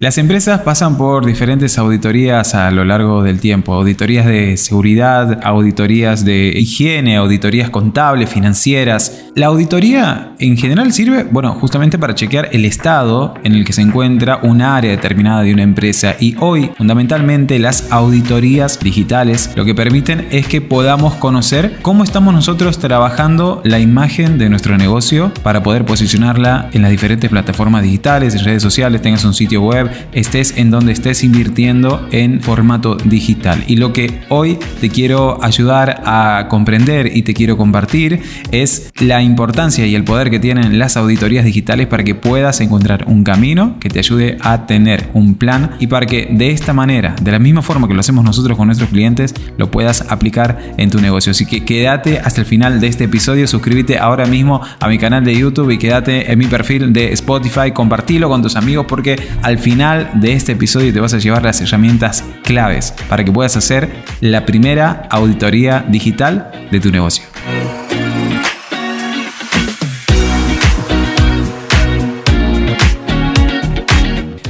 Las empresas pasan por diferentes auditorías a lo largo del tiempo, auditorías de seguridad, auditorías de higiene, auditorías contables, financieras. La auditoría en general sirve, bueno, justamente para chequear el estado en el que se encuentra un área determinada de una empresa y hoy fundamentalmente las auditorías digitales lo que permiten es que podamos conocer cómo estamos nosotros trabajando la imagen de nuestro negocio para poder posicionarla en las diferentes plataformas digitales, redes sociales, tengas un sitio web, estés en donde estés invirtiendo en formato digital. Y lo que hoy te quiero ayudar a comprender y te quiero compartir es la importancia y el poder que tienen las auditorías digitales para que puedas encontrar un camino que te ayude a tener un plan y para que de esta manera, de la misma forma que lo hacemos nosotros con nuestros clientes, lo puedas aplicar en tu negocio. Así que quédate hasta el final de este episodio, suscríbete ahora mismo a mi canal de YouTube y quédate en mi perfil de Spotify, compartilo con tus amigos porque al final final de este episodio te vas a llevar las herramientas claves para que puedas hacer la primera auditoría digital de tu negocio.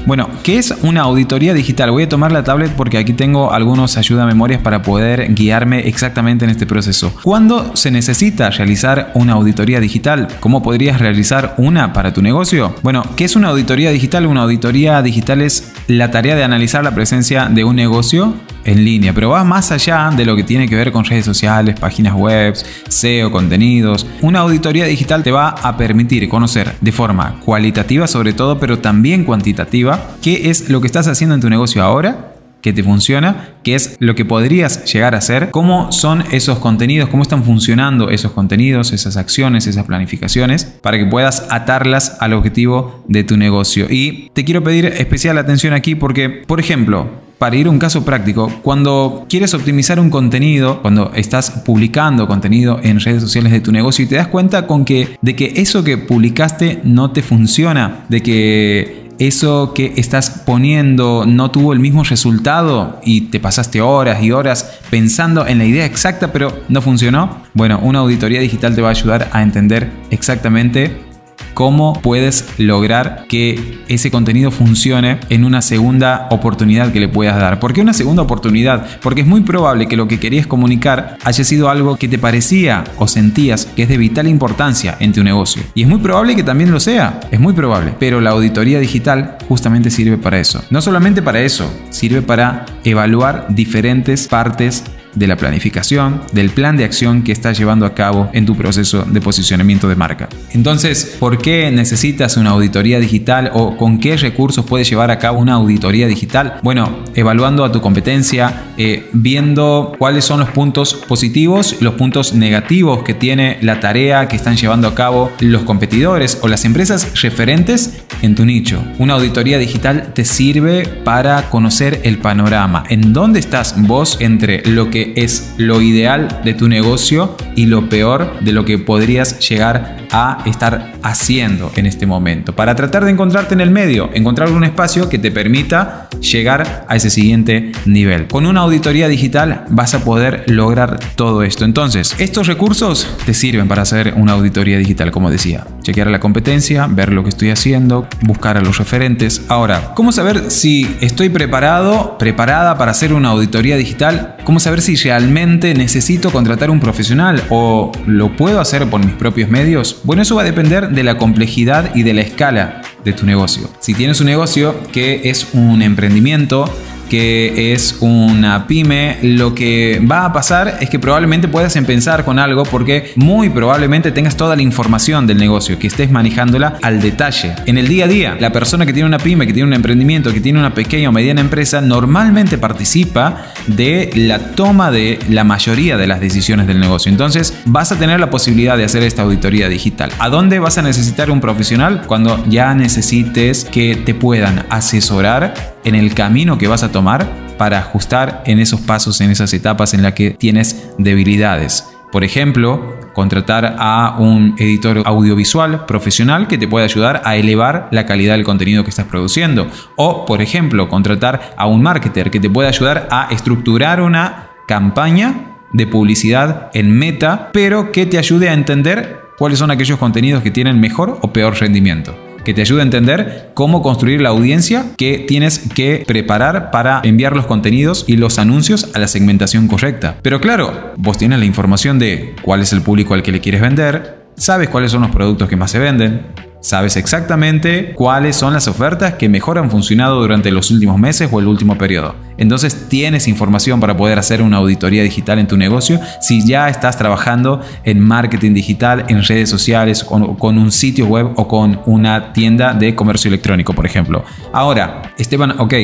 Bueno, ¿qué es una auditoría digital? Voy a tomar la tablet porque aquí tengo algunos ayuda memorias para poder guiarme exactamente en este proceso. ¿Cuándo se necesita realizar una auditoría digital? ¿Cómo podrías realizar una para tu negocio? Bueno, ¿qué es una auditoría digital? Una auditoría digital es la tarea de analizar la presencia de un negocio en línea, pero va más allá de lo que tiene que ver con redes sociales, páginas web, SEO, contenidos. Una auditoría digital te va a permitir conocer de forma cualitativa sobre todo, pero también cuantitativa, qué es lo que estás haciendo en tu negocio ahora que te funciona, qué es lo que podrías llegar a hacer, cómo son esos contenidos, cómo están funcionando esos contenidos, esas acciones, esas planificaciones, para que puedas atarlas al objetivo de tu negocio. Y te quiero pedir especial atención aquí porque, por ejemplo, para ir a un caso práctico, cuando quieres optimizar un contenido, cuando estás publicando contenido en redes sociales de tu negocio y te das cuenta con que de que eso que publicaste no te funciona, de que eso que estás poniendo no tuvo el mismo resultado y te pasaste horas y horas pensando en la idea exacta pero no funcionó, bueno, una auditoría digital te va a ayudar a entender exactamente cómo puedes lograr que ese contenido funcione en una segunda oportunidad que le puedas dar. ¿Por qué una segunda oportunidad? Porque es muy probable que lo que querías comunicar haya sido algo que te parecía o sentías que es de vital importancia en tu negocio. Y es muy probable que también lo sea, es muy probable. Pero la auditoría digital justamente sirve para eso. No solamente para eso, sirve para evaluar diferentes partes de la planificación, del plan de acción que estás llevando a cabo en tu proceso de posicionamiento de marca. Entonces, ¿por qué necesitas una auditoría digital o con qué recursos puedes llevar a cabo una auditoría digital? Bueno, evaluando a tu competencia, eh, viendo cuáles son los puntos positivos, los puntos negativos que tiene la tarea que están llevando a cabo los competidores o las empresas referentes en tu nicho. Una auditoría digital te sirve para conocer el panorama, en dónde estás vos entre lo que es lo ideal de tu negocio y lo peor de lo que podrías llegar a estar haciendo en este momento. Para tratar de encontrarte en el medio, encontrar un espacio que te permita llegar a ese siguiente nivel. Con una auditoría digital vas a poder lograr todo esto. Entonces, estos recursos te sirven para hacer una auditoría digital, como decía. Chequear la competencia, ver lo que estoy haciendo, buscar a los referentes. Ahora, ¿cómo saber si estoy preparado, preparada para hacer una auditoría digital? ¿Cómo saber si realmente necesito contratar un profesional o lo puedo hacer por mis propios medios? Bueno, eso va a depender de la complejidad y de la escala de tu negocio. Si tienes un negocio que es un emprendimiento, que es una pyme, lo que va a pasar es que probablemente puedas empezar con algo porque muy probablemente tengas toda la información del negocio, que estés manejándola al detalle. En el día a día, la persona que tiene una pyme, que tiene un emprendimiento, que tiene una pequeña o mediana empresa, normalmente participa de la toma de la mayoría de las decisiones del negocio. Entonces, vas a tener la posibilidad de hacer esta auditoría digital. ¿A dónde vas a necesitar un profesional? Cuando ya necesites que te puedan asesorar en el camino que vas a tomar para ajustar en esos pasos, en esas etapas en las que tienes debilidades. Por ejemplo, contratar a un editor audiovisual profesional que te pueda ayudar a elevar la calidad del contenido que estás produciendo. O, por ejemplo, contratar a un marketer que te pueda ayudar a estructurar una campaña de publicidad en meta, pero que te ayude a entender cuáles son aquellos contenidos que tienen mejor o peor rendimiento. Que te ayude a entender cómo construir la audiencia que tienes que preparar para enviar los contenidos y los anuncios a la segmentación correcta. Pero claro, vos tienes la información de cuál es el público al que le quieres vender, sabes cuáles son los productos que más se venden, Sabes exactamente cuáles son las ofertas que mejor han funcionado durante los últimos meses o el último periodo. Entonces tienes información para poder hacer una auditoría digital en tu negocio si ya estás trabajando en marketing digital, en redes sociales, con, con un sitio web o con una tienda de comercio electrónico, por ejemplo. Ahora, Esteban, ok,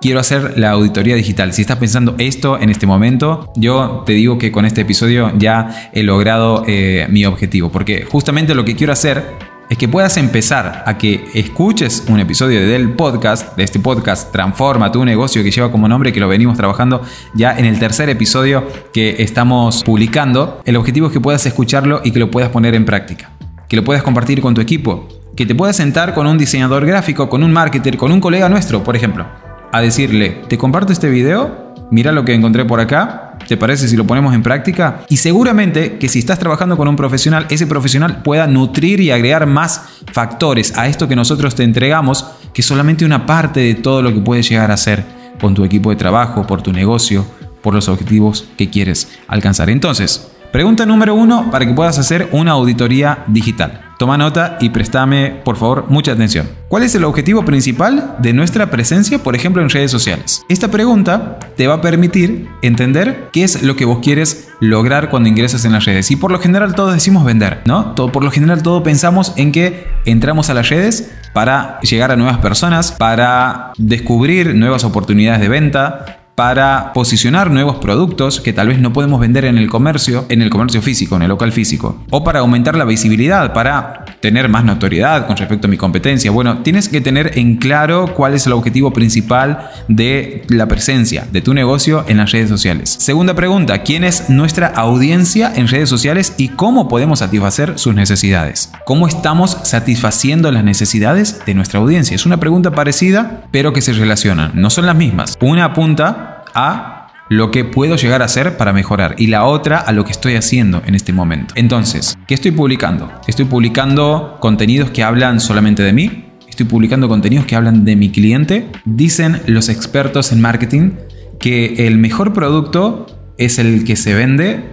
quiero hacer la auditoría digital. Si estás pensando esto en este momento, yo te digo que con este episodio ya he logrado eh, mi objetivo, porque justamente lo que quiero hacer es que puedas empezar a que escuches un episodio del podcast, de este podcast Transforma tu negocio que lleva como nombre que lo venimos trabajando ya en el tercer episodio que estamos publicando. El objetivo es que puedas escucharlo y que lo puedas poner en práctica, que lo puedas compartir con tu equipo, que te puedas sentar con un diseñador gráfico, con un marketer, con un colega nuestro, por ejemplo, a decirle, te comparto este video, mira lo que encontré por acá, ¿Te parece si lo ponemos en práctica? Y seguramente que si estás trabajando con un profesional, ese profesional pueda nutrir y agregar más factores a esto que nosotros te entregamos, que solamente una parte de todo lo que puedes llegar a hacer con tu equipo de trabajo, por tu negocio, por los objetivos que quieres alcanzar. Entonces, pregunta número uno para que puedas hacer una auditoría digital. Toma nota y préstame, por favor, mucha atención. ¿Cuál es el objetivo principal de nuestra presencia, por ejemplo, en redes sociales? Esta pregunta te va a permitir entender qué es lo que vos quieres lograr cuando ingresas en las redes. Y por lo general todos decimos vender, ¿no? Todo, por lo general todos pensamos en que entramos a las redes para llegar a nuevas personas, para descubrir nuevas oportunidades de venta, para posicionar nuevos productos que tal vez no podemos vender en el comercio, en el comercio físico, en el local físico, o para aumentar la visibilidad, para tener más notoriedad con respecto a mi competencia. Bueno, tienes que tener en claro cuál es el objetivo principal de la presencia de tu negocio en las redes sociales. Segunda pregunta, ¿quién es nuestra audiencia en redes sociales y cómo podemos satisfacer sus necesidades? ¿Cómo estamos satisfaciendo las necesidades de nuestra audiencia? Es una pregunta parecida, pero que se relacionan. No son las mismas. Una apunta a lo que puedo llegar a hacer para mejorar y la otra a lo que estoy haciendo en este momento. Entonces, ¿qué estoy publicando? Estoy publicando contenidos que hablan solamente de mí, estoy publicando contenidos que hablan de mi cliente. Dicen los expertos en marketing que el mejor producto es el que se vende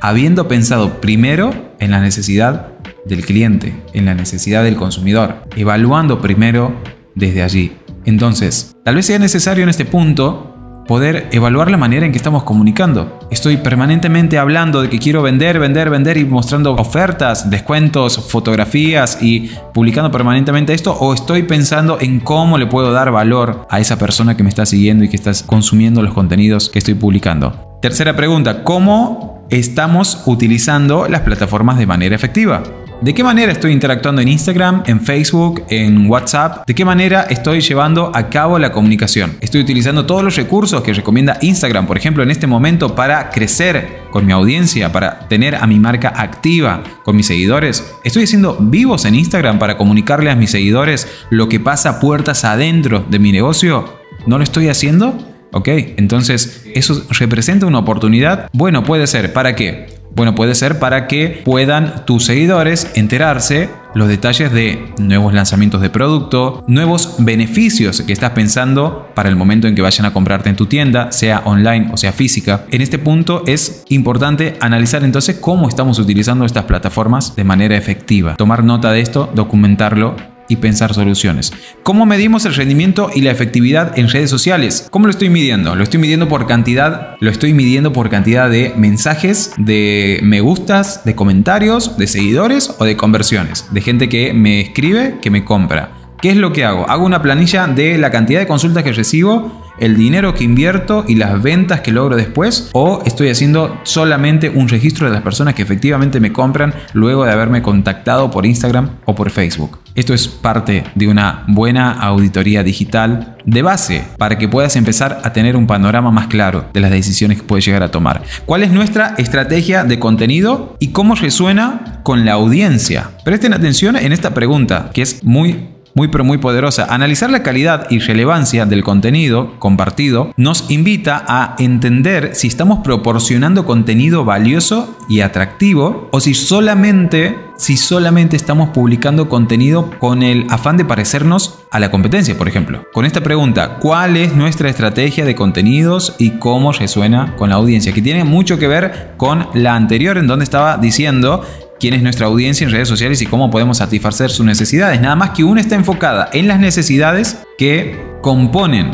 habiendo pensado primero en la necesidad del cliente, en la necesidad del consumidor, evaluando primero desde allí. Entonces, tal vez sea necesario en este punto poder evaluar la manera en que estamos comunicando. Estoy permanentemente hablando de que quiero vender, vender, vender y mostrando ofertas, descuentos, fotografías y publicando permanentemente esto o estoy pensando en cómo le puedo dar valor a esa persona que me está siguiendo y que está consumiendo los contenidos que estoy publicando. Tercera pregunta, ¿cómo estamos utilizando las plataformas de manera efectiva? ¿De qué manera estoy interactuando en Instagram, en Facebook, en WhatsApp? ¿De qué manera estoy llevando a cabo la comunicación? ¿Estoy utilizando todos los recursos que recomienda Instagram, por ejemplo, en este momento para crecer con mi audiencia, para tener a mi marca activa con mis seguidores? ¿Estoy haciendo vivos en Instagram para comunicarle a mis seguidores lo que pasa puertas adentro de mi negocio? ¿No lo estoy haciendo? ¿Ok? Entonces, ¿eso representa una oportunidad? Bueno, puede ser. ¿Para qué? Bueno, puede ser para que puedan tus seguidores enterarse los detalles de nuevos lanzamientos de producto, nuevos beneficios que estás pensando para el momento en que vayan a comprarte en tu tienda, sea online o sea física. En este punto es importante analizar entonces cómo estamos utilizando estas plataformas de manera efectiva. Tomar nota de esto, documentarlo y pensar soluciones. ¿Cómo medimos el rendimiento y la efectividad en redes sociales? ¿Cómo lo estoy midiendo? Lo estoy midiendo por cantidad, lo estoy midiendo por cantidad de mensajes, de me gustas, de comentarios, de seguidores o de conversiones, de gente que me escribe, que me compra. ¿Qué es lo que hago? Hago una planilla de la cantidad de consultas que recibo el dinero que invierto y las ventas que logro después o estoy haciendo solamente un registro de las personas que efectivamente me compran luego de haberme contactado por Instagram o por Facebook. Esto es parte de una buena auditoría digital de base para que puedas empezar a tener un panorama más claro de las decisiones que puedes llegar a tomar. ¿Cuál es nuestra estrategia de contenido y cómo resuena con la audiencia? Presten atención en esta pregunta que es muy muy pero muy poderosa. Analizar la calidad y relevancia del contenido compartido nos invita a entender si estamos proporcionando contenido valioso y atractivo o si solamente si solamente estamos publicando contenido con el afán de parecernos a la competencia, por ejemplo. Con esta pregunta, ¿cuál es nuestra estrategia de contenidos y cómo resuena con la audiencia? Que tiene mucho que ver con la anterior en donde estaba diciendo quién es nuestra audiencia en redes sociales y cómo podemos satisfacer sus necesidades. Nada más que una está enfocada en las necesidades que componen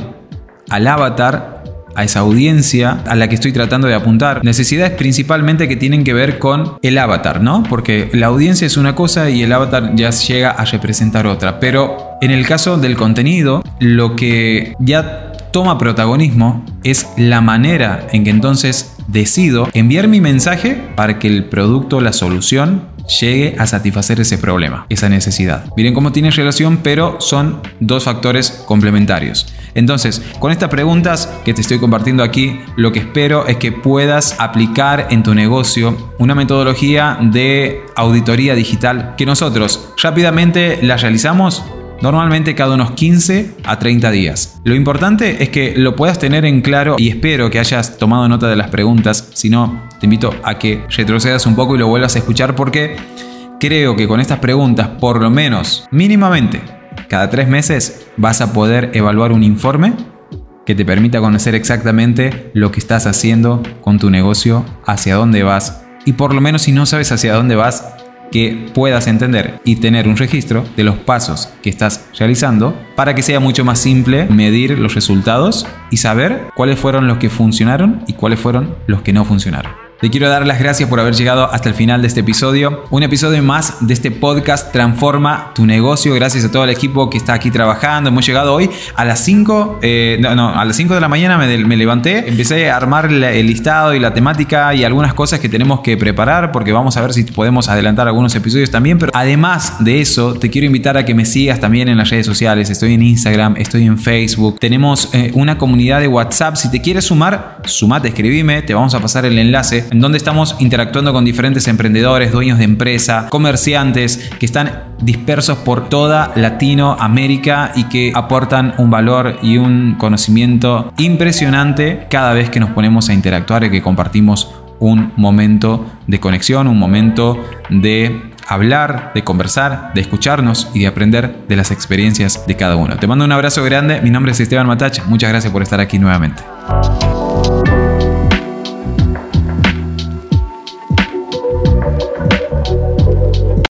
al avatar a esa audiencia a la que estoy tratando de apuntar. Necesidades principalmente que tienen que ver con el avatar, ¿no? Porque la audiencia es una cosa y el avatar ya llega a representar otra. Pero en el caso del contenido, lo que ya toma protagonismo es la manera en que entonces decido enviar mi mensaje para que el producto, la solución, llegue a satisfacer ese problema, esa necesidad. Miren cómo tiene relación, pero son dos factores complementarios. Entonces, con estas preguntas que te estoy compartiendo aquí, lo que espero es que puedas aplicar en tu negocio una metodología de auditoría digital que nosotros rápidamente la realizamos normalmente cada unos 15 a 30 días. Lo importante es que lo puedas tener en claro y espero que hayas tomado nota de las preguntas, si no, te invito a que retrocedas un poco y lo vuelvas a escuchar porque creo que con estas preguntas, por lo menos mínimamente, cada tres meses vas a poder evaluar un informe que te permita conocer exactamente lo que estás haciendo con tu negocio, hacia dónde vas y por lo menos si no sabes hacia dónde vas, que puedas entender y tener un registro de los pasos que estás realizando para que sea mucho más simple medir los resultados y saber cuáles fueron los que funcionaron y cuáles fueron los que no funcionaron. Te quiero dar las gracias por haber llegado hasta el final de este episodio. Un episodio más de este podcast Transforma tu negocio. Gracias a todo el equipo que está aquí trabajando. Hemos llegado hoy a las 5, eh, no, a las 5 de la mañana me, levanté, empecé a armar el listado y la temática y algunas cosas que tenemos que preparar porque vamos a ver si podemos adelantar algunos episodios también. Pero además de eso, te quiero invitar a que me sigas también en las redes sociales. Estoy en Instagram, estoy en Facebook. Tenemos eh, una comunidad de WhatsApp. Si te quieres sumar, sumate, escribime. Te vamos a pasar el enlace en donde estamos interactuando con diferentes emprendedores, dueños de empresa, comerciantes que están dispersos por toda Latinoamérica y que aportan un valor y un conocimiento impresionante cada vez que nos ponemos a interactuar y que compartimos un momento de conexión, un momento de hablar, de conversar, de escucharnos y de aprender de las experiencias de cada uno. Te mando un abrazo grande, mi nombre es Esteban Matach, muchas gracias por estar aquí nuevamente.